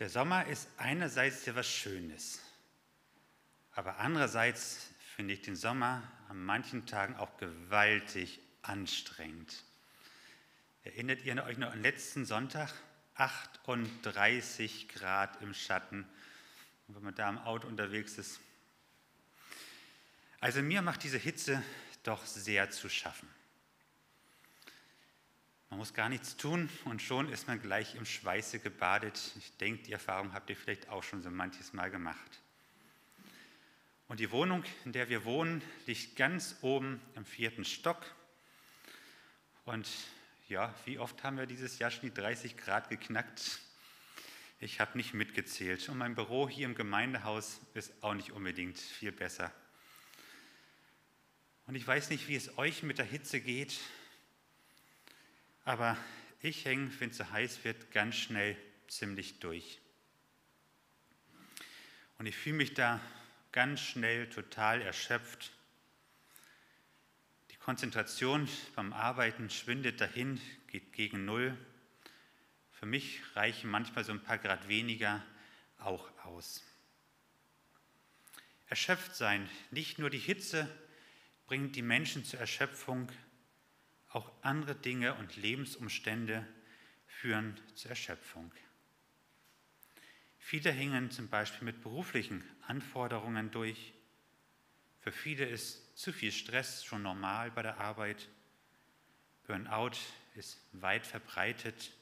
Der Sommer ist einerseits ja was Schönes, aber andererseits finde ich den Sommer an manchen Tagen auch gewaltig anstrengend. Erinnert ihr euch noch an letzten Sonntag? 38 Grad im Schatten, wenn man da im Auto unterwegs ist. Also mir macht diese Hitze doch sehr zu schaffen. Man muss gar nichts tun und schon ist man gleich im Schweiße gebadet. Ich denke, die Erfahrung habt ihr vielleicht auch schon so manches Mal gemacht. Und die Wohnung, in der wir wohnen, liegt ganz oben im vierten Stock. Und ja, wie oft haben wir dieses Jahr schon die 30 Grad geknackt? Ich habe nicht mitgezählt. Und mein Büro hier im Gemeindehaus ist auch nicht unbedingt viel besser. Und ich weiß nicht, wie es euch mit der Hitze geht. Aber ich hänge, wenn es so heiß wird, ganz schnell ziemlich durch. Und ich fühle mich da ganz schnell total erschöpft. Die Konzentration beim Arbeiten schwindet dahin, geht gegen Null. Für mich reichen manchmal so ein paar Grad weniger auch aus. Erschöpft sein, nicht nur die Hitze bringt die Menschen zur Erschöpfung, auch andere Dinge und Lebensumstände führen zur Erschöpfung. Viele hängen zum Beispiel mit beruflichen Anforderungen durch. Für viele ist zu viel Stress schon normal bei der Arbeit. Burnout ist weit verbreitet.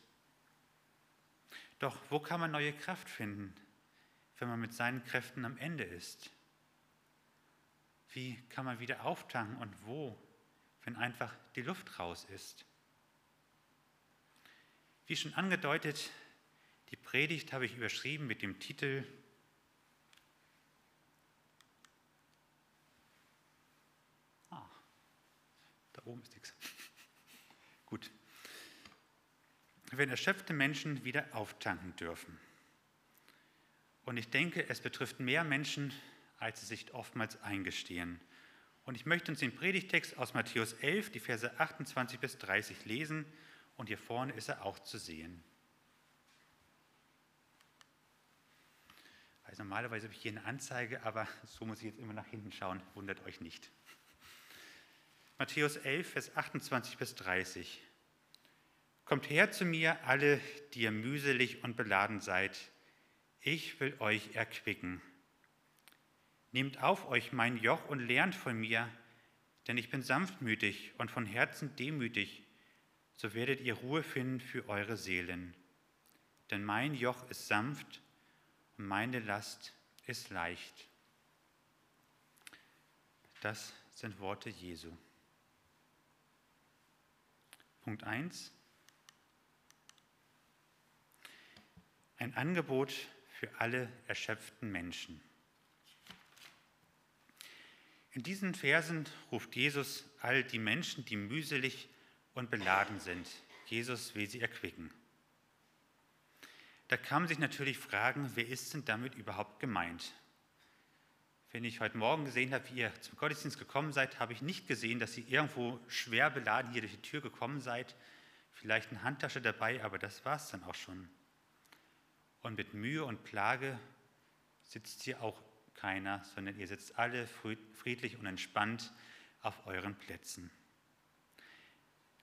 Doch wo kann man neue Kraft finden, wenn man mit seinen Kräften am Ende ist? Wie kann man wieder auftanken und wo wenn einfach die Luft raus ist. Wie schon angedeutet, die Predigt habe ich überschrieben mit dem Titel Ah, da oben ist nichts. Gut. Wenn erschöpfte Menschen wieder auftanken dürfen. Und ich denke, es betrifft mehr Menschen, als sie sich oftmals eingestehen. Und ich möchte uns den Predigtext aus Matthäus 11, die Verse 28 bis 30 lesen. Und hier vorne ist er auch zu sehen. Also normalerweise habe ich hier eine Anzeige, aber so muss ich jetzt immer nach hinten schauen. Wundert euch nicht. Matthäus 11, Vers 28 bis 30. Kommt her zu mir, alle, die ihr mühselig und beladen seid. Ich will euch erquicken. Nehmt auf euch mein Joch und lernt von mir, denn ich bin sanftmütig und von Herzen demütig, so werdet ihr Ruhe finden für eure Seelen. Denn mein Joch ist sanft und meine Last ist leicht. Das sind Worte Jesu. Punkt 1. Ein Angebot für alle erschöpften Menschen. In diesen Versen ruft Jesus all die Menschen, die mühselig und beladen sind. Jesus will sie erquicken. Da kann man sich natürlich fragen, wer ist denn damit überhaupt gemeint? Wenn ich heute Morgen gesehen habe, wie ihr zum Gottesdienst gekommen seid, habe ich nicht gesehen, dass ihr irgendwo schwer beladen hier durch die Tür gekommen seid. Vielleicht eine Handtasche dabei, aber das war es dann auch schon. Und mit Mühe und Plage sitzt ihr auch keiner, sondern ihr sitzt alle friedlich und entspannt auf euren Plätzen.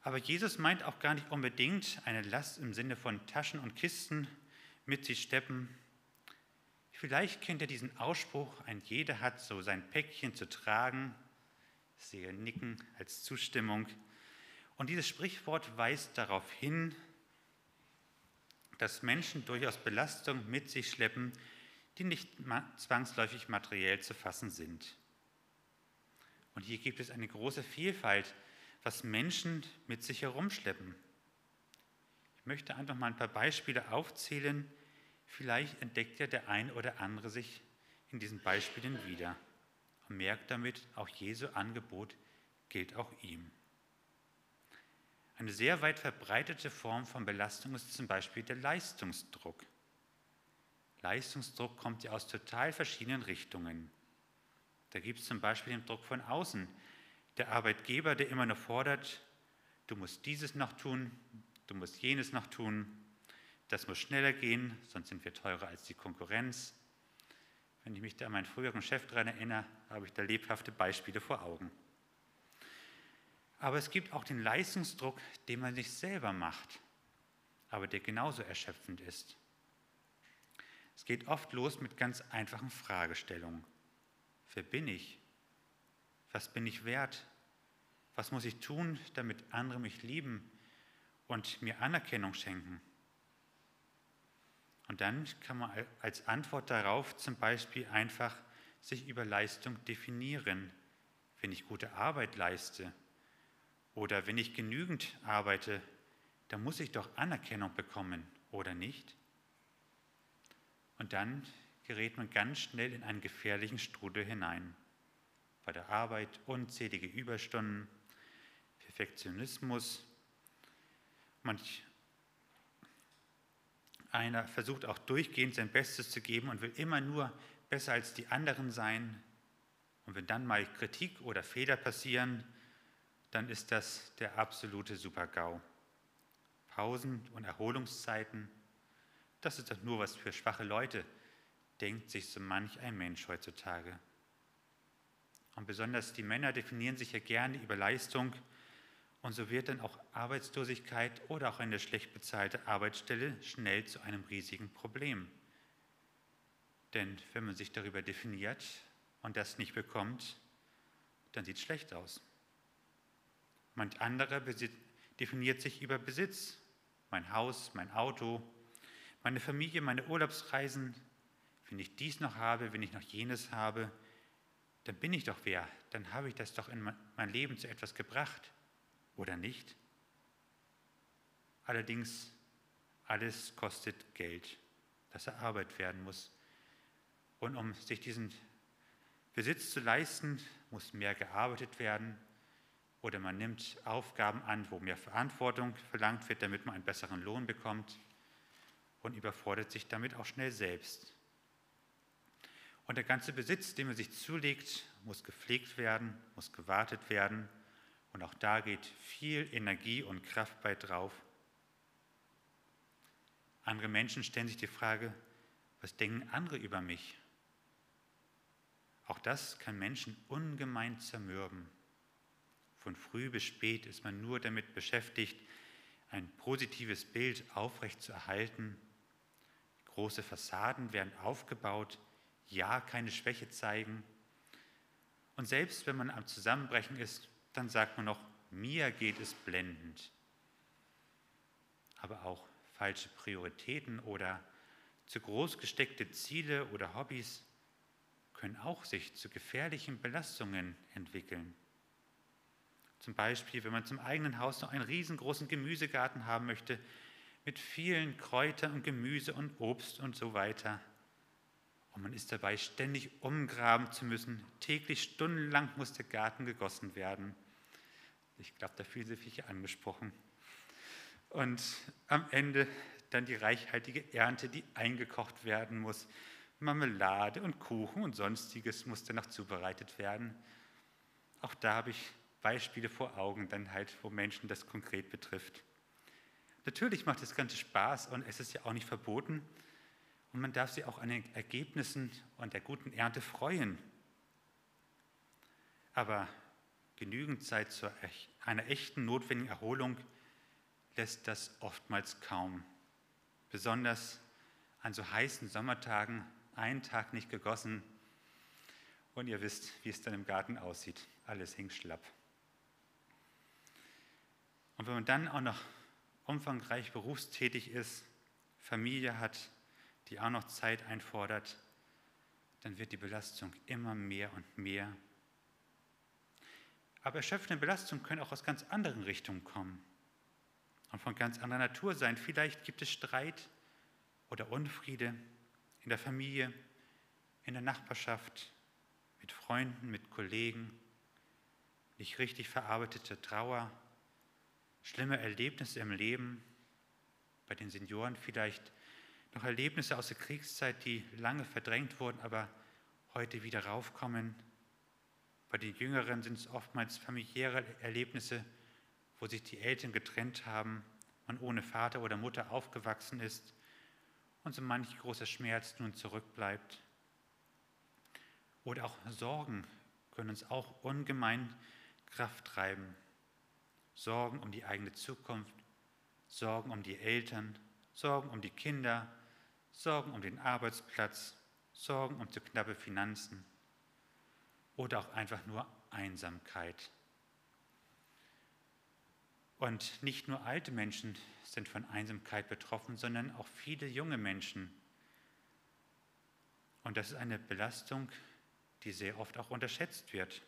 Aber Jesus meint auch gar nicht unbedingt eine Last im Sinne von Taschen und Kisten mit sich steppen. Vielleicht kennt ihr diesen Ausspruch, ein jeder hat so sein Päckchen zu tragen. Ich sehe Nicken als Zustimmung. Und dieses Sprichwort weist darauf hin, dass Menschen durchaus Belastung mit sich schleppen, die nicht zwangsläufig materiell zu fassen sind. Und hier gibt es eine große Vielfalt, was Menschen mit sich herumschleppen. Ich möchte einfach mal ein paar Beispiele aufzählen. Vielleicht entdeckt ja der ein oder andere sich in diesen Beispielen wieder und merkt damit, auch Jesu Angebot gilt auch ihm. Eine sehr weit verbreitete Form von Belastung ist zum Beispiel der Leistungsdruck. Leistungsdruck kommt ja aus total verschiedenen Richtungen. Da gibt es zum Beispiel den Druck von außen. Der Arbeitgeber, der immer noch fordert, du musst dieses noch tun, du musst jenes noch tun. das muss schneller gehen, sonst sind wir teurer als die Konkurrenz. Wenn ich mich da an meinen früheren Chef daran erinnere, habe ich da lebhafte Beispiele vor Augen. Aber es gibt auch den Leistungsdruck, den man sich selber macht, aber der genauso erschöpfend ist. Es geht oft los mit ganz einfachen Fragestellungen. Wer bin ich? Was bin ich wert? Was muss ich tun, damit andere mich lieben und mir Anerkennung schenken? Und dann kann man als Antwort darauf zum Beispiel einfach sich über Leistung definieren. Wenn ich gute Arbeit leiste oder wenn ich genügend arbeite, dann muss ich doch Anerkennung bekommen, oder nicht? Und dann gerät man ganz schnell in einen gefährlichen Strudel hinein. Bei der Arbeit unzählige Überstunden, Perfektionismus. Manch einer versucht auch durchgehend sein Bestes zu geben und will immer nur besser als die anderen sein. Und wenn dann mal Kritik oder Fehler passieren, dann ist das der absolute Super-GAU. Pausen und Erholungszeiten, das ist doch nur was für schwache Leute, denkt sich so manch ein Mensch heutzutage. Und besonders die Männer definieren sich ja gerne über Leistung und so wird dann auch Arbeitslosigkeit oder auch eine schlecht bezahlte Arbeitsstelle schnell zu einem riesigen Problem. Denn wenn man sich darüber definiert und das nicht bekommt, dann sieht es schlecht aus. Manch anderer definiert sich über Besitz, mein Haus, mein Auto, meine Familie, meine Urlaubsreisen. Wenn ich dies noch habe, wenn ich noch jenes habe, dann bin ich doch wer, dann habe ich das doch in mein Leben zu etwas gebracht oder nicht? Allerdings, alles kostet Geld, das erarbeitet werden muss. Und um sich diesen Besitz zu leisten, muss mehr gearbeitet werden oder man nimmt Aufgaben an, wo mehr Verantwortung verlangt wird, damit man einen besseren Lohn bekommt und überfordert sich damit auch schnell selbst. Und der ganze Besitz, den man sich zulegt, muss gepflegt werden, muss gewartet werden und auch da geht viel Energie und Kraft bei drauf. Andere Menschen stellen sich die Frage, was denken andere über mich? Auch das kann Menschen ungemein zermürben. Von früh bis spät ist man nur damit beschäftigt, ein positives Bild aufrecht zu erhalten. Große Fassaden werden aufgebaut, ja keine Schwäche zeigen. Und selbst wenn man am Zusammenbrechen ist, dann sagt man noch, mir geht es blendend. Aber auch falsche Prioritäten oder zu groß gesteckte Ziele oder Hobbys können auch sich zu gefährlichen Belastungen entwickeln. Zum Beispiel, wenn man zum eigenen Haus noch einen riesengroßen Gemüsegarten haben möchte, mit vielen Kräutern und Gemüse und Obst und so weiter. Und man ist dabei ständig umgraben zu müssen. Täglich stundenlang muss der Garten gegossen werden. Ich glaube, da fühlen sich viele angesprochen. Und am Ende dann die reichhaltige Ernte, die eingekocht werden muss. Marmelade und Kuchen und sonstiges muss dann noch zubereitet werden. Auch da habe ich Beispiele vor Augen, dann halt, wo Menschen das konkret betrifft. Natürlich macht das Ganze Spaß und es ist ja auch nicht verboten. Und man darf sich auch an den Ergebnissen und der guten Ernte freuen. Aber genügend Zeit zu einer echten notwendigen Erholung lässt das oftmals kaum. Besonders an so heißen Sommertagen, einen Tag nicht gegossen und ihr wisst, wie es dann im Garten aussieht. Alles hängt schlapp. Und wenn man dann auch noch umfangreich berufstätig ist, Familie hat, die auch noch Zeit einfordert, dann wird die Belastung immer mehr und mehr. Aber erschöpfende Belastungen können auch aus ganz anderen Richtungen kommen und von ganz anderer Natur sein. Vielleicht gibt es Streit oder Unfriede in der Familie, in der Nachbarschaft, mit Freunden, mit Kollegen, nicht richtig verarbeitete Trauer schlimme Erlebnisse im Leben, bei den Senioren vielleicht noch Erlebnisse aus der Kriegszeit, die lange verdrängt wurden, aber heute wieder raufkommen. Bei den Jüngeren sind es oftmals familiäre Erlebnisse, wo sich die Eltern getrennt haben, man ohne Vater oder Mutter aufgewachsen ist und so manch großer Schmerz nun zurückbleibt. Oder auch Sorgen können uns auch ungemein Kraft treiben. Sorgen um die eigene Zukunft, Sorgen um die Eltern, Sorgen um die Kinder, Sorgen um den Arbeitsplatz, Sorgen um zu knappe Finanzen oder auch einfach nur Einsamkeit. Und nicht nur alte Menschen sind von Einsamkeit betroffen, sondern auch viele junge Menschen. Und das ist eine Belastung, die sehr oft auch unterschätzt wird.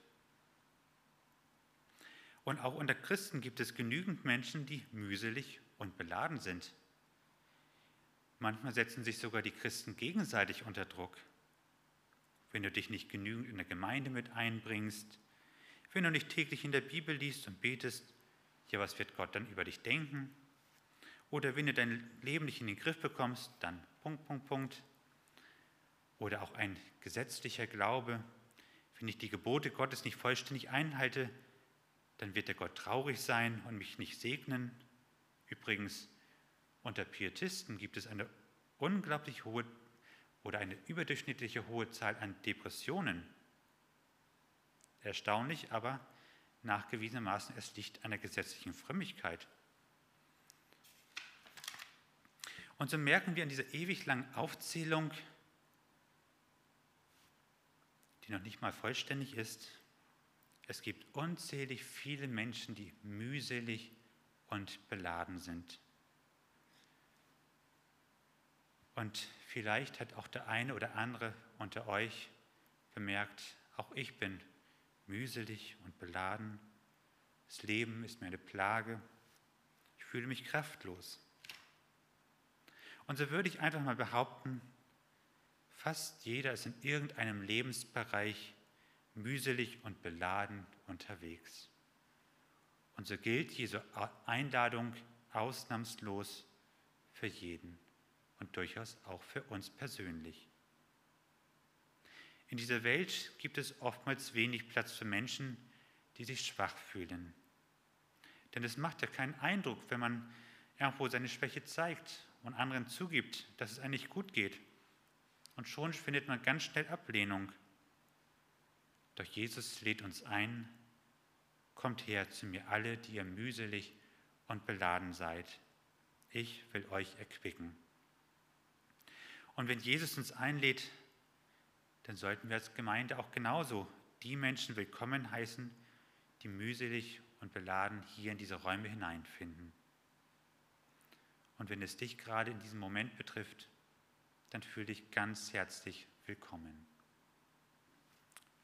Und auch unter Christen gibt es genügend Menschen, die mühselig und beladen sind. Manchmal setzen sich sogar die Christen gegenseitig unter Druck. Wenn du dich nicht genügend in der Gemeinde mit einbringst, wenn du nicht täglich in der Bibel liest und betest, ja, was wird Gott dann über dich denken? Oder wenn du dein Leben nicht in den Griff bekommst, dann Punkt, Punkt, Punkt. Oder auch ein gesetzlicher Glaube, wenn ich die Gebote Gottes nicht vollständig einhalte, dann wird der Gott traurig sein und mich nicht segnen. Übrigens, unter Pietisten gibt es eine unglaublich hohe oder eine überdurchschnittliche hohe Zahl an Depressionen. Erstaunlich, aber nachgewiesenermaßen es liegt an der gesetzlichen Frömmigkeit. Und so merken wir an dieser ewig langen Aufzählung, die noch nicht mal vollständig ist, es gibt unzählig viele Menschen, die mühselig und beladen sind. Und vielleicht hat auch der eine oder andere unter euch bemerkt, auch ich bin mühselig und beladen. Das Leben ist mir eine Plage. Ich fühle mich kraftlos. Und so würde ich einfach mal behaupten, fast jeder ist in irgendeinem Lebensbereich mühselig und beladen unterwegs. Und so gilt Jesu Einladung ausnahmslos für jeden und durchaus auch für uns persönlich. In dieser Welt gibt es oftmals wenig Platz für Menschen, die sich schwach fühlen. Denn es macht ja keinen Eindruck, wenn man irgendwo seine Schwäche zeigt und anderen zugibt, dass es eigentlich gut geht. Und schon findet man ganz schnell Ablehnung. Doch Jesus lädt uns ein, kommt her zu mir alle, die ihr mühselig und beladen seid. Ich will euch erquicken. Und wenn Jesus uns einlädt, dann sollten wir als Gemeinde auch genauso die Menschen willkommen heißen, die mühselig und beladen hier in diese Räume hineinfinden. Und wenn es dich gerade in diesem Moment betrifft, dann fühle dich ganz herzlich willkommen.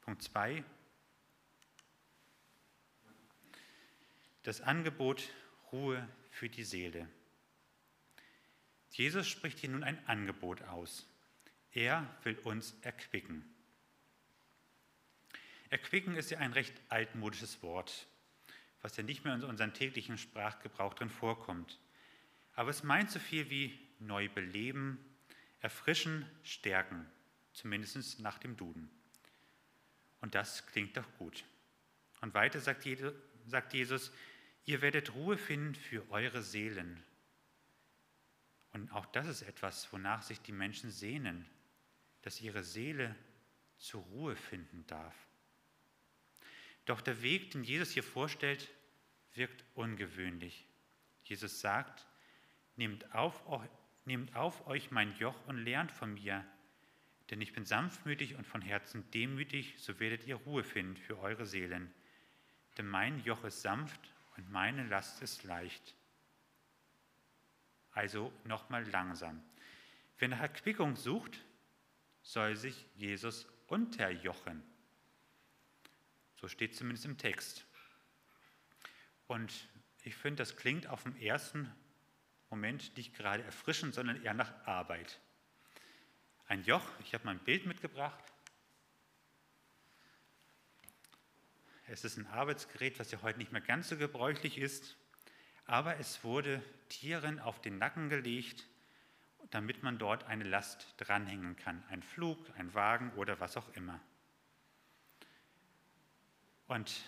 Punkt 2. Das Angebot Ruhe für die Seele. Jesus spricht hier nun ein Angebot aus. Er will uns erquicken. Erquicken ist ja ein recht altmodisches Wort, was ja nicht mehr in unserem täglichen Sprachgebrauch drin vorkommt. Aber es meint so viel wie neu beleben, erfrischen, stärken, zumindest nach dem Duden. Und das klingt doch gut. Und weiter sagt Jesus, ihr werdet Ruhe finden für eure Seelen. Und auch das ist etwas, wonach sich die Menschen sehnen, dass ihre Seele zur Ruhe finden darf. Doch der Weg, den Jesus hier vorstellt, wirkt ungewöhnlich. Jesus sagt, nehmt auf, nehmt auf euch mein Joch und lernt von mir, denn ich bin sanftmütig und von Herzen demütig, so werdet ihr Ruhe finden für eure Seelen. Denn mein Joch ist sanft und meine Last ist leicht. Also nochmal langsam. Wer nach Erquickung sucht, soll sich Jesus unterjochen. So steht zumindest im Text. Und ich finde, das klingt auf den ersten Moment nicht gerade erfrischend, sondern eher nach Arbeit. Ein Joch, ich habe mal ein Bild mitgebracht. Es ist ein Arbeitsgerät, was ja heute nicht mehr ganz so gebräuchlich ist, aber es wurde Tieren auf den Nacken gelegt damit man dort eine Last dranhängen kann. Ein Flug, ein Wagen oder was auch immer. Und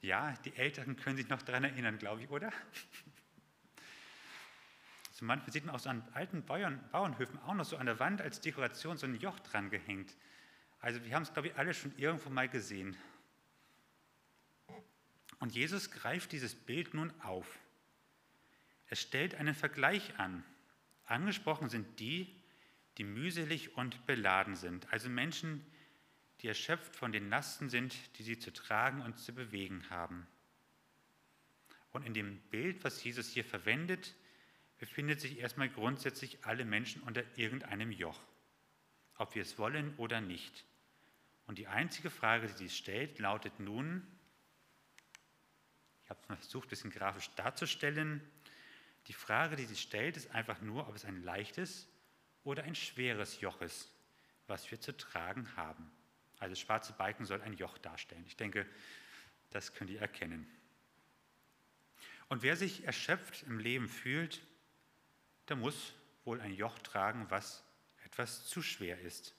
ja, die Älteren können sich noch daran erinnern, glaube ich, oder? So manchmal sieht man auch so an alten Bauern, Bauernhöfen auch noch so an der Wand als Dekoration so ein Joch dran gehängt. Also wir haben es, glaube ich, alle schon irgendwo mal gesehen. Und Jesus greift dieses Bild nun auf. Er stellt einen Vergleich an. Angesprochen sind die, die mühselig und beladen sind, also Menschen, die erschöpft von den Lasten sind, die sie zu tragen und zu bewegen haben. Und in dem Bild, was Jesus hier verwendet, befindet sich erstmal grundsätzlich alle Menschen unter irgendeinem Joch, ob wir es wollen oder nicht. Und die einzige Frage, die sie stellt, lautet nun, ich habe es mal versucht, ein bisschen grafisch darzustellen, die Frage, die sie stellt, ist einfach nur, ob es ein leichtes oder ein schweres Joch ist, was wir zu tragen haben. Also schwarze Balken soll ein Joch darstellen. Ich denke, das könnt ihr erkennen. Und wer sich erschöpft im Leben fühlt, der muss wohl ein Joch tragen, was etwas zu schwer ist.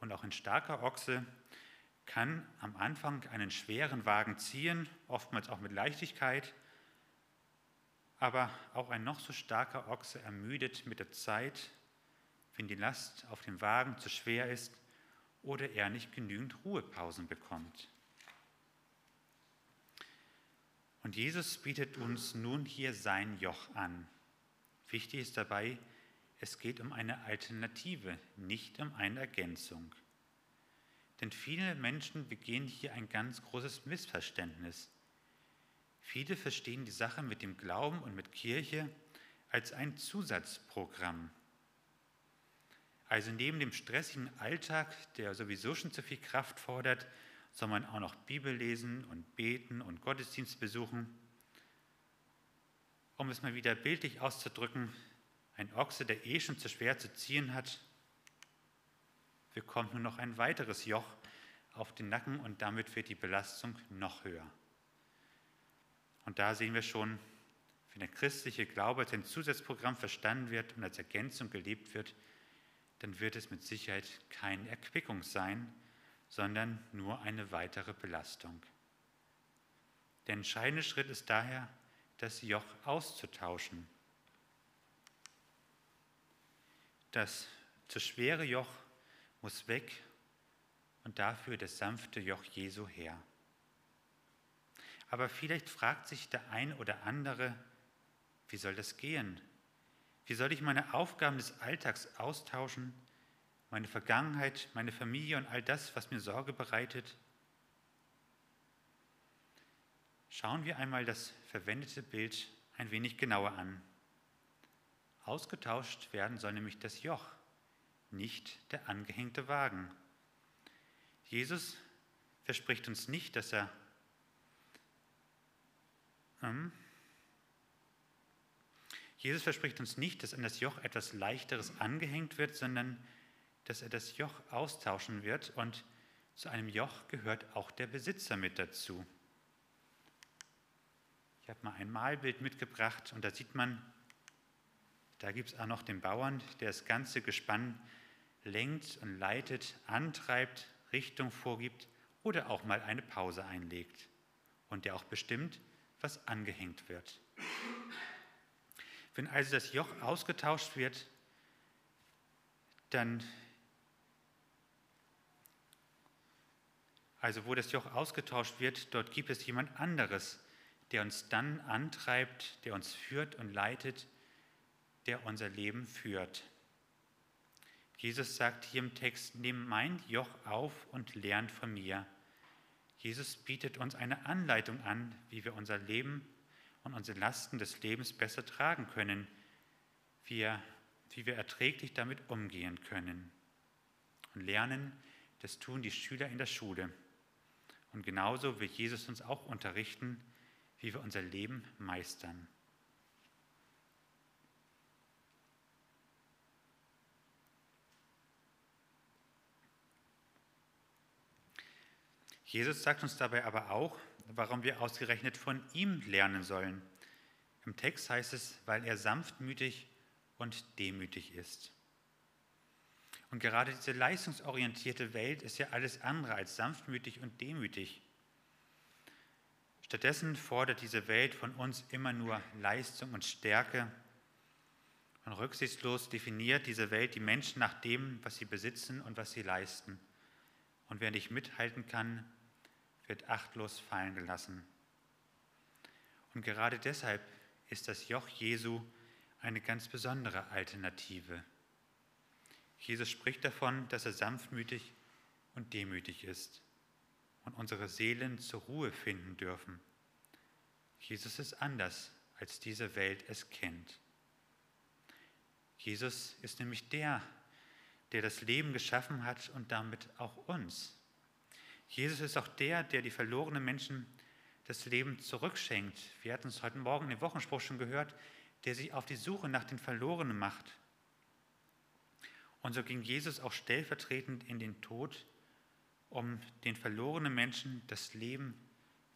Und auch ein starker Ochse kann am Anfang einen schweren Wagen ziehen, oftmals auch mit Leichtigkeit, aber auch ein noch so starker Ochse ermüdet mit der Zeit, wenn die Last auf dem Wagen zu schwer ist oder er nicht genügend Ruhepausen bekommt. Und Jesus bietet uns nun hier sein Joch an. Wichtig ist dabei, es geht um eine Alternative, nicht um eine Ergänzung. Denn viele Menschen begehen hier ein ganz großes Missverständnis. Viele verstehen die Sache mit dem Glauben und mit Kirche als ein Zusatzprogramm. Also neben dem stressigen Alltag, der sowieso schon zu viel Kraft fordert, soll man auch noch Bibel lesen und beten und Gottesdienst besuchen. Um es mal wieder bildlich auszudrücken, ein Ochse, der eh schon zu schwer zu ziehen hat, bekommt nur noch ein weiteres Joch auf den Nacken und damit wird die Belastung noch höher. Und da sehen wir schon, wenn der christliche Glaube als ein Zusatzprogramm verstanden wird und als Ergänzung gelebt wird, dann wird es mit Sicherheit keine Erquickung sein, sondern nur eine weitere Belastung. Der entscheidende Schritt ist daher, das Joch auszutauschen. Das zu schwere Joch muss weg und dafür das sanfte Joch Jesu her. Aber vielleicht fragt sich der ein oder andere, wie soll das gehen? Wie soll ich meine Aufgaben des Alltags austauschen, meine Vergangenheit, meine Familie und all das, was mir Sorge bereitet? Schauen wir einmal das verwendete Bild ein wenig genauer an. Ausgetauscht werden soll nämlich das Joch, nicht der angehängte Wagen. Jesus verspricht uns nicht, dass er hm? Jesus verspricht uns nicht, dass an das Joch etwas Leichteres angehängt wird, sondern dass er das Joch austauschen wird und zu einem Joch gehört auch der Besitzer mit dazu. Ich habe mal ein Malbild mitgebracht und da sieht man, da gibt es auch noch den Bauern, der das ganze Gespann lenkt und leitet, antreibt, Richtung vorgibt oder auch mal eine Pause einlegt und der auch bestimmt, was angehängt wird. Wenn also das Joch ausgetauscht wird, dann, also wo das Joch ausgetauscht wird, dort gibt es jemand anderes, der uns dann antreibt, der uns führt und leitet, der unser Leben führt. Jesus sagt hier im Text, nimm mein Joch auf und lernt von mir Jesus bietet uns eine Anleitung an, wie wir unser Leben und unsere Lasten des Lebens besser tragen können, wie, wie wir erträglich damit umgehen können. Und lernen, das tun die Schüler in der Schule. Und genauso will Jesus uns auch unterrichten, wie wir unser Leben meistern. Jesus sagt uns dabei aber auch, warum wir ausgerechnet von ihm lernen sollen. Im Text heißt es, weil er sanftmütig und demütig ist. Und gerade diese leistungsorientierte Welt ist ja alles andere als sanftmütig und demütig. Stattdessen fordert diese Welt von uns immer nur Leistung und Stärke. Und rücksichtslos definiert diese Welt die Menschen nach dem, was sie besitzen und was sie leisten. Und wer nicht mithalten kann, wird achtlos fallen gelassen. Und gerade deshalb ist das Joch Jesu eine ganz besondere Alternative. Jesus spricht davon, dass er sanftmütig und demütig ist und unsere Seelen zur Ruhe finden dürfen. Jesus ist anders, als diese Welt es kennt. Jesus ist nämlich der, der das Leben geschaffen hat und damit auch uns. Jesus ist auch der, der die verlorenen Menschen das Leben zurückschenkt. Wir hatten es heute Morgen im Wochenspruch schon gehört, der sich auf die Suche nach den Verlorenen macht. Und so ging Jesus auch stellvertretend in den Tod, um den verlorenen Menschen das Leben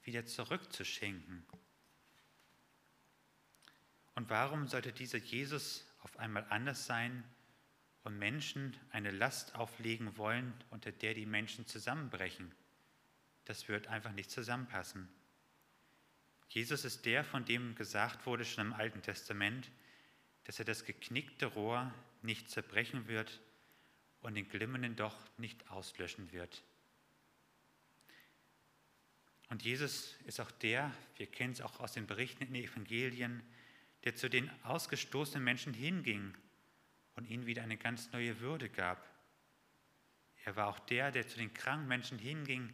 wieder zurückzuschenken. Und warum sollte dieser Jesus auf einmal anders sein und Menschen eine Last auflegen wollen, unter der die Menschen zusammenbrechen? Das wird einfach nicht zusammenpassen. Jesus ist der, von dem gesagt wurde schon im Alten Testament, dass er das geknickte Rohr nicht zerbrechen wird und den glimmenden Doch nicht auslöschen wird. Und Jesus ist auch der, wir kennen es auch aus den Berichten in den Evangelien, der zu den ausgestoßenen Menschen hinging und ihnen wieder eine ganz neue Würde gab. Er war auch der, der zu den kranken Menschen hinging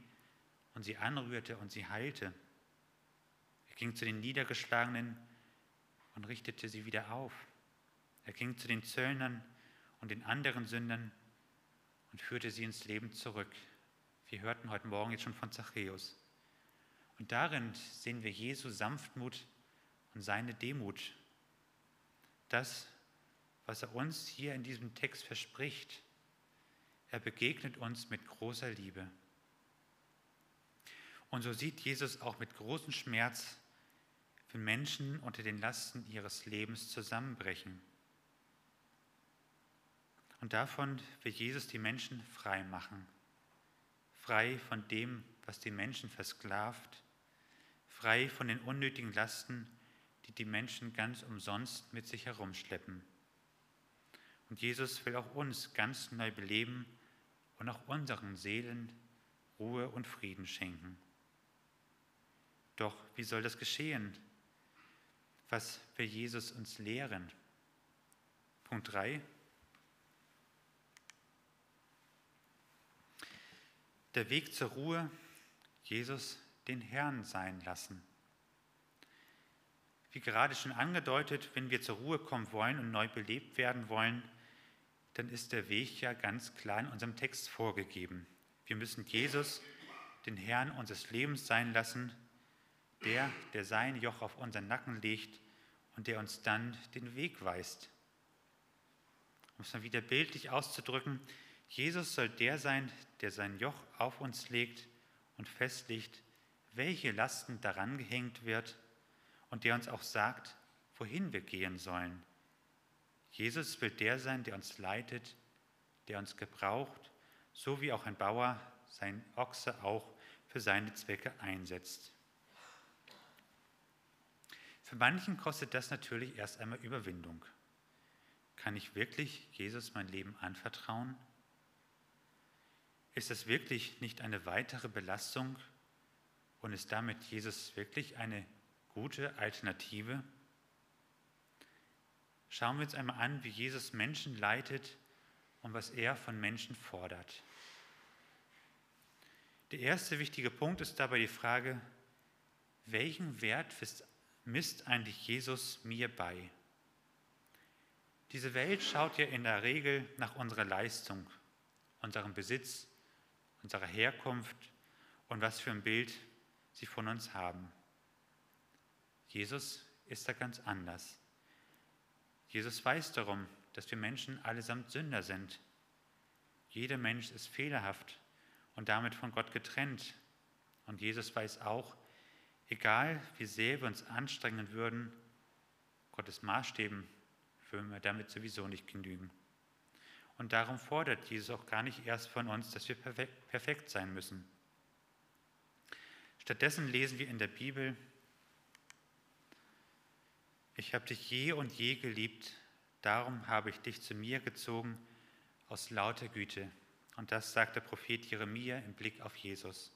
und sie anrührte und sie heilte. Er ging zu den Niedergeschlagenen und richtete sie wieder auf. Er ging zu den Zöllnern und den anderen Sündern und führte sie ins Leben zurück. Wir hörten heute Morgen jetzt schon von Zachäus. Und darin sehen wir Jesu Sanftmut und seine Demut. Das, was er uns hier in diesem Text verspricht. Er begegnet uns mit großer Liebe. Und so sieht Jesus auch mit großem Schmerz, wenn Menschen unter den Lasten ihres Lebens zusammenbrechen. Und davon will Jesus die Menschen frei machen. Frei von dem, was die Menschen versklavt. Frei von den unnötigen Lasten, die die Menschen ganz umsonst mit sich herumschleppen. Und Jesus will auch uns ganz neu beleben und auch unseren Seelen Ruhe und Frieden schenken. Doch wie soll das geschehen? Was will Jesus uns lehren? Punkt 3. Der Weg zur Ruhe, Jesus den Herrn sein lassen. Wie gerade schon angedeutet, wenn wir zur Ruhe kommen wollen und neu belebt werden wollen, dann ist der Weg ja ganz klar in unserem Text vorgegeben. Wir müssen Jesus, den Herrn unseres Lebens sein lassen, der, der sein Joch auf unseren Nacken legt und der uns dann den Weg weist. Um es mal wieder bildlich auszudrücken, Jesus soll der sein, der sein Joch auf uns legt und festlegt, welche Lasten daran gehängt wird und der uns auch sagt, wohin wir gehen sollen. Jesus will der sein, der uns leitet, der uns gebraucht, so wie auch ein Bauer sein Ochse auch für seine Zwecke einsetzt. Für manchen kostet das natürlich erst einmal Überwindung. Kann ich wirklich Jesus mein Leben anvertrauen? Ist es wirklich nicht eine weitere Belastung und ist damit Jesus wirklich eine gute Alternative? Schauen wir uns einmal an, wie Jesus Menschen leitet und was er von Menschen fordert. Der erste wichtige Punkt ist dabei die Frage, welchen Wert misst eigentlich Jesus mir bei? Diese Welt schaut ja in der Regel nach unserer Leistung, unserem Besitz, unserer Herkunft und was für ein Bild sie von uns haben. Jesus ist da ganz anders. Jesus weiß darum, dass wir Menschen allesamt Sünder sind. Jeder Mensch ist fehlerhaft und damit von Gott getrennt. Und Jesus weiß auch, egal wie sehr wir uns anstrengen würden, Gottes Maßstäben würden wir damit sowieso nicht genügen. Und darum fordert Jesus auch gar nicht erst von uns, dass wir perfekt, sein müssen. Stattdessen lesen wir in der Bibel, ich habe dich je und je geliebt, darum habe ich dich zu mir gezogen aus lauter Güte. Und das sagt der Prophet Jeremia im Blick auf Jesus.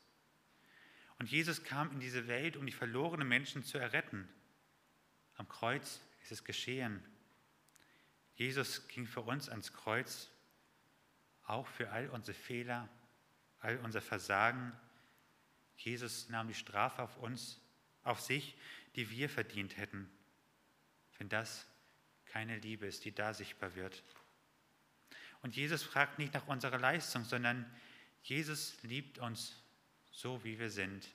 Und Jesus kam in diese Welt, um die verlorenen Menschen zu erretten. Am Kreuz ist es geschehen. Jesus ging für uns ans Kreuz, auch für all unsere Fehler, all unser Versagen. Jesus nahm die Strafe auf uns, auf sich, die wir verdient hätten wenn das keine Liebe ist, die da sichtbar wird. Und Jesus fragt nicht nach unserer Leistung, sondern Jesus liebt uns so, wie wir sind.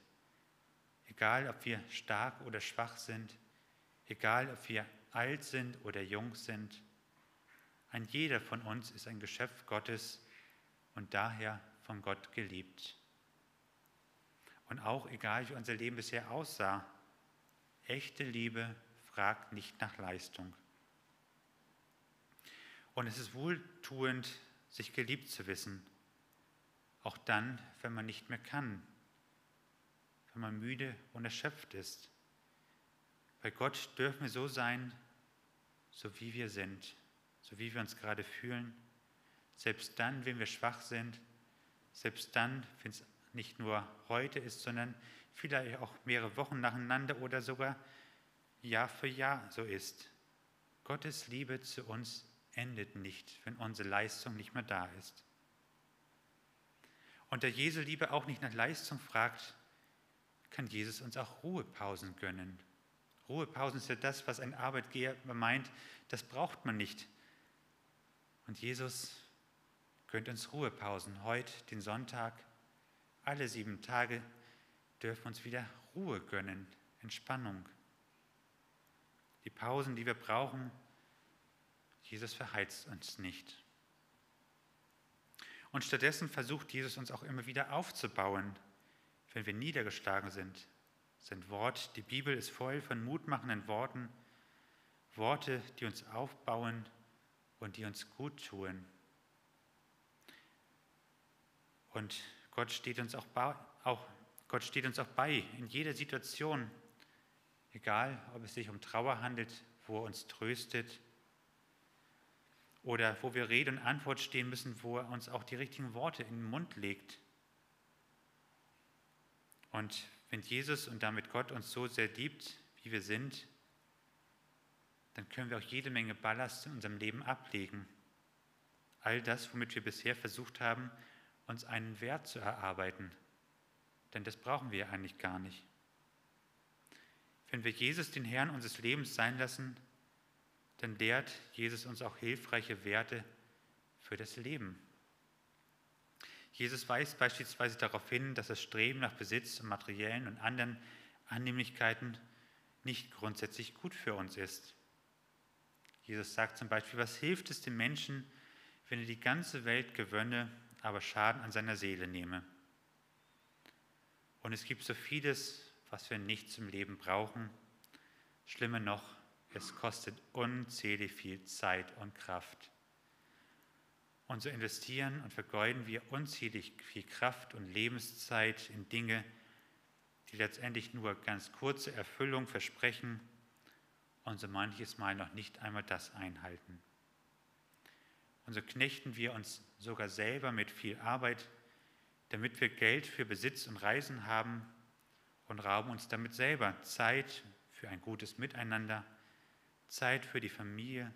Egal, ob wir stark oder schwach sind, egal, ob wir alt sind oder jung sind. Ein jeder von uns ist ein Geschöpf Gottes und daher von Gott geliebt. Und auch egal, wie unser Leben bisher aussah, echte Liebe fragt nicht nach Leistung. Und es ist wohltuend, sich geliebt zu wissen, auch dann, wenn man nicht mehr kann, wenn man müde und erschöpft ist. Bei Gott dürfen wir so sein, so wie wir sind, so wie wir uns gerade fühlen, selbst dann, wenn wir schwach sind, selbst dann, wenn es nicht nur heute ist, sondern vielleicht auch mehrere Wochen nacheinander oder sogar Jahr für Jahr so ist. Gottes Liebe zu uns endet nicht, wenn unsere Leistung nicht mehr da ist. Und da Jesu Liebe auch nicht nach Leistung fragt, kann Jesus uns auch Ruhepausen gönnen. Ruhepausen ist ja das, was ein Arbeitgeber meint, das braucht man nicht. Und Jesus gönnt uns Ruhepausen. Heute, den Sonntag, alle sieben Tage dürfen uns wieder Ruhe gönnen, Entspannung die Pausen, die wir brauchen. Jesus verheizt uns nicht. Und stattdessen versucht Jesus uns auch immer wieder aufzubauen, wenn wir niedergeschlagen sind. Sein Wort, die Bibel ist voll von mutmachenden Worten, Worte, die uns aufbauen und die uns gut tun. Und Gott steht uns auch, auch, Gott steht uns auch bei in jeder Situation, Egal, ob es sich um Trauer handelt, wo er uns tröstet, oder wo wir Rede und Antwort stehen müssen, wo er uns auch die richtigen Worte in den Mund legt. Und wenn Jesus und damit Gott uns so sehr liebt, wie wir sind, dann können wir auch jede Menge Ballast in unserem Leben ablegen. All das, womit wir bisher versucht haben, uns einen Wert zu erarbeiten. Denn das brauchen wir eigentlich gar nicht. Wenn wir Jesus den Herrn unseres Lebens sein lassen, dann lehrt Jesus uns auch hilfreiche Werte für das Leben. Jesus weist beispielsweise darauf hin, dass das Streben nach Besitz und materiellen und anderen Annehmlichkeiten nicht grundsätzlich gut für uns ist. Jesus sagt zum Beispiel, was hilft es dem Menschen, wenn er die ganze Welt gewönne, aber Schaden an seiner Seele nehme? Und es gibt so vieles, was wir nicht zum Leben brauchen. Schlimmer noch, es kostet unzählig viel Zeit und Kraft. Und so investieren und vergeuden wir unzählig viel Kraft und Lebenszeit in Dinge, die letztendlich nur ganz kurze Erfüllung versprechen und so manches Mal noch nicht einmal das einhalten. Und so knechten wir uns sogar selber mit viel Arbeit, damit wir Geld für Besitz und Reisen haben und rauben uns damit selber Zeit für ein gutes Miteinander, Zeit für die Familie,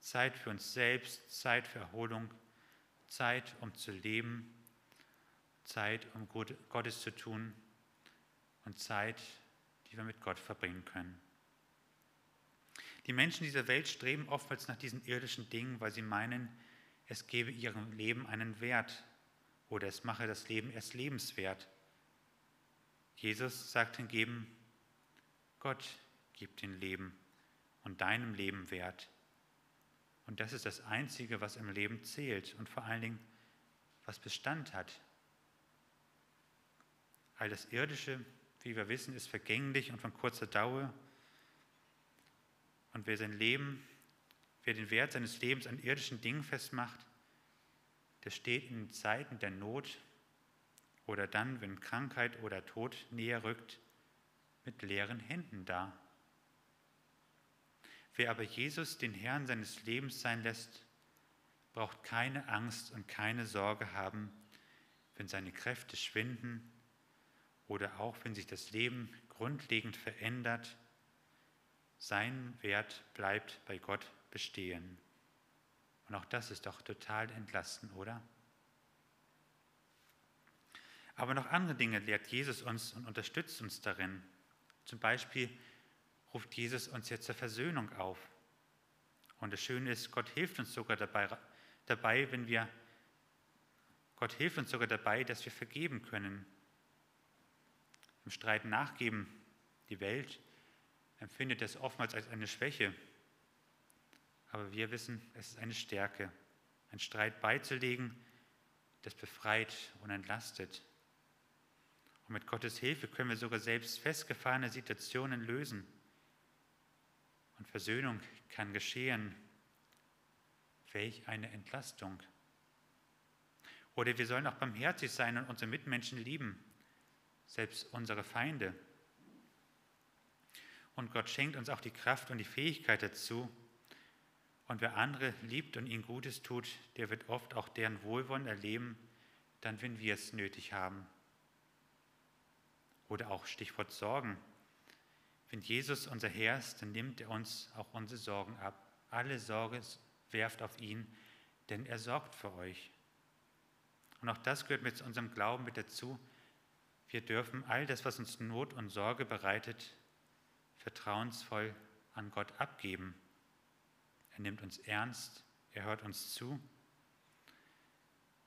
Zeit für uns selbst, Zeit für Erholung, Zeit, um zu leben, Zeit, um Gottes zu tun und Zeit, die wir mit Gott verbringen können. Die Menschen dieser Welt streben oftmals nach diesen irdischen Dingen, weil sie meinen, es gebe ihrem Leben einen Wert oder es mache das Leben erst lebenswert. Jesus sagt hingegen, Gott gibt den Leben und deinem Leben Wert. Und das ist das Einzige, was im Leben zählt und vor allen Dingen, was Bestand hat. All das Irdische, wie wir wissen, ist vergänglich und von kurzer Dauer. Und wer sein Leben, wer den Wert seines Lebens an irdischen Dingen festmacht, der steht in Zeiten der Not oder dann, wenn Krankheit oder Tod näher rückt, mit leeren Händen da. Wer aber Jesus den Herrn seines Lebens sein lässt, braucht keine Angst und keine Sorge haben, wenn seine Kräfte schwinden oder auch wenn sich das Leben grundlegend verändert. Sein Wert bleibt bei Gott bestehen. Und auch das ist doch total entlastend, oder? Aber noch andere Dinge lehrt Jesus uns und unterstützt uns darin. Zum Beispiel ruft Jesus uns jetzt zur Versöhnung auf. Und das Schöne ist, Gott hilft uns sogar dabei, dabei, wenn wir, Gott hilft uns sogar dabei, dass wir vergeben können. Im Streit nachgeben, die Welt empfindet das oftmals als eine Schwäche. Aber wir wissen, es ist eine Stärke. Ein Streit beizulegen, das befreit und entlastet. Und mit Gottes Hilfe können wir sogar selbst festgefahrene Situationen lösen. Und Versöhnung kann geschehen. Welch eine Entlastung. Oder wir sollen auch barmherzig sein und unsere Mitmenschen lieben, selbst unsere Feinde. Und Gott schenkt uns auch die Kraft und die Fähigkeit dazu. Und wer andere liebt und ihnen Gutes tut, der wird oft auch deren Wohlwollen erleben, dann wenn wir es nötig haben. Oder auch Stichwort Sorgen. Wenn Jesus unser Herr ist, dann nimmt er uns auch unsere Sorgen ab. Alle Sorge werft auf ihn, denn er sorgt für euch. Und auch das gehört mit zu unserem Glauben mit dazu. Wir dürfen all das, was uns Not und Sorge bereitet, vertrauensvoll an Gott abgeben. Er nimmt uns ernst, er hört uns zu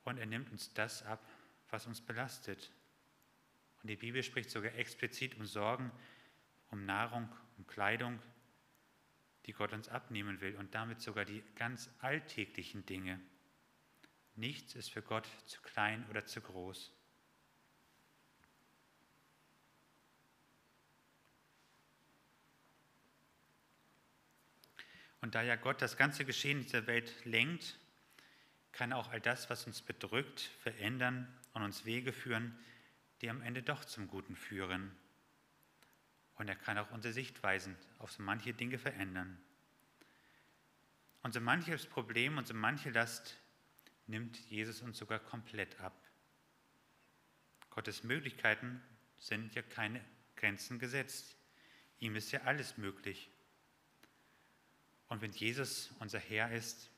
und er nimmt uns das ab, was uns belastet. Und die Bibel spricht sogar explizit um Sorgen, um Nahrung, um Kleidung, die Gott uns abnehmen will und damit sogar die ganz alltäglichen Dinge. Nichts ist für Gott zu klein oder zu groß. Und da ja Gott das ganze Geschehen dieser Welt lenkt, kann auch all das, was uns bedrückt, verändern und uns Wege führen, die am Ende doch zum Guten führen. Und er kann auch unsere Sichtweisen auf so manche Dinge verändern. Und so manches Problem und so manche Last nimmt Jesus uns sogar komplett ab. Gottes Möglichkeiten sind ja keine Grenzen gesetzt. Ihm ist ja alles möglich. Und wenn Jesus unser Herr ist,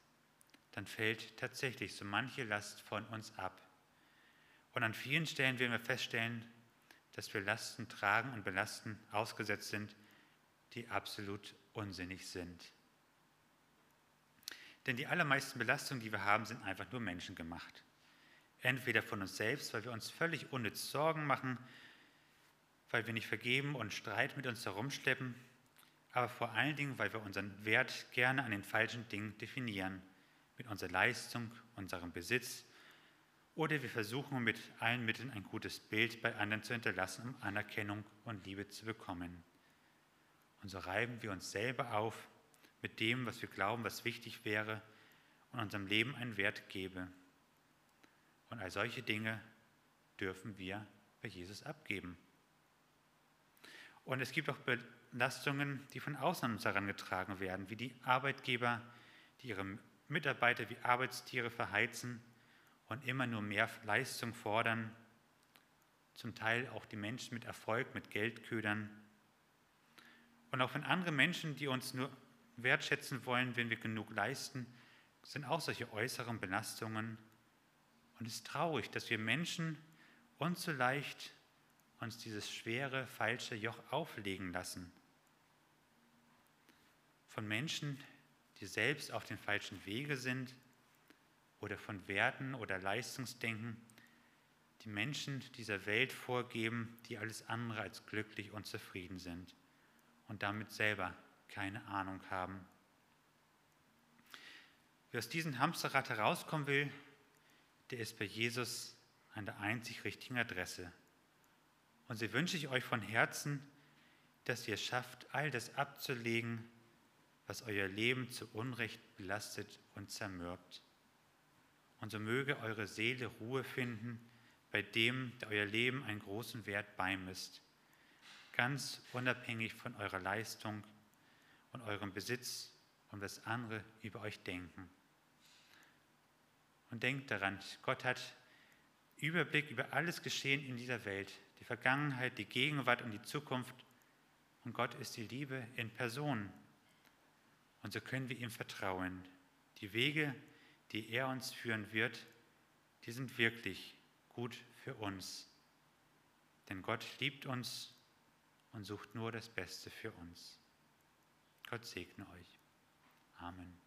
dann fällt tatsächlich so manche Last von uns ab. Und an vielen Stellen werden wir feststellen, dass wir Lasten tragen und belasten ausgesetzt sind, die absolut unsinnig sind. Denn die allermeisten Belastungen, die wir haben, sind einfach nur menschengemacht. Entweder von uns selbst, weil wir uns völlig unnütz Sorgen machen, weil wir nicht vergeben und Streit mit uns herumschleppen, aber vor allen Dingen, weil wir unseren Wert gerne an den falschen Dingen definieren, mit unserer Leistung, unserem Besitz, oder wir versuchen mit allen Mitteln ein gutes Bild bei anderen zu hinterlassen, um Anerkennung und Liebe zu bekommen. Und so reiben wir uns selber auf mit dem, was wir glauben, was wichtig wäre und unserem Leben einen Wert gebe. Und all solche Dinge dürfen wir bei Jesus abgeben. Und es gibt auch Belastungen, die von außen an uns herangetragen werden, wie die Arbeitgeber, die ihre Mitarbeiter wie Arbeitstiere verheizen und immer nur mehr Leistung fordern, zum Teil auch die Menschen mit Erfolg, mit Geld ködern. Und auch wenn andere Menschen, die uns nur wertschätzen wollen, wenn wir genug leisten, sind auch solche äußeren Belastungen. Und es ist traurig, dass wir Menschen uns so leicht uns dieses schwere, falsche Joch auflegen lassen. Von Menschen, die selbst auf den falschen Wege sind, oder von Werten oder Leistungsdenken, die Menschen dieser Welt vorgeben, die alles andere als glücklich und zufrieden sind und damit selber keine Ahnung haben. Wer aus diesem Hamsterrad herauskommen will, der ist bei Jesus an der einzig richtigen Adresse. Und so wünsche ich euch von Herzen, dass ihr es schafft, all das abzulegen, was euer Leben zu Unrecht belastet und zermürbt. Und so möge eure Seele Ruhe finden bei dem, der euer Leben einen großen Wert beimisst, ganz unabhängig von eurer Leistung und eurem Besitz und was andere über euch denken. Und denkt daran, Gott hat Überblick über alles Geschehen in dieser Welt, die Vergangenheit, die Gegenwart und die Zukunft. Und Gott ist die Liebe in Person. Und so können wir ihm vertrauen. Die Wege, die er uns führen wird, die sind wirklich gut für uns. Denn Gott liebt uns und sucht nur das Beste für uns. Gott segne euch. Amen.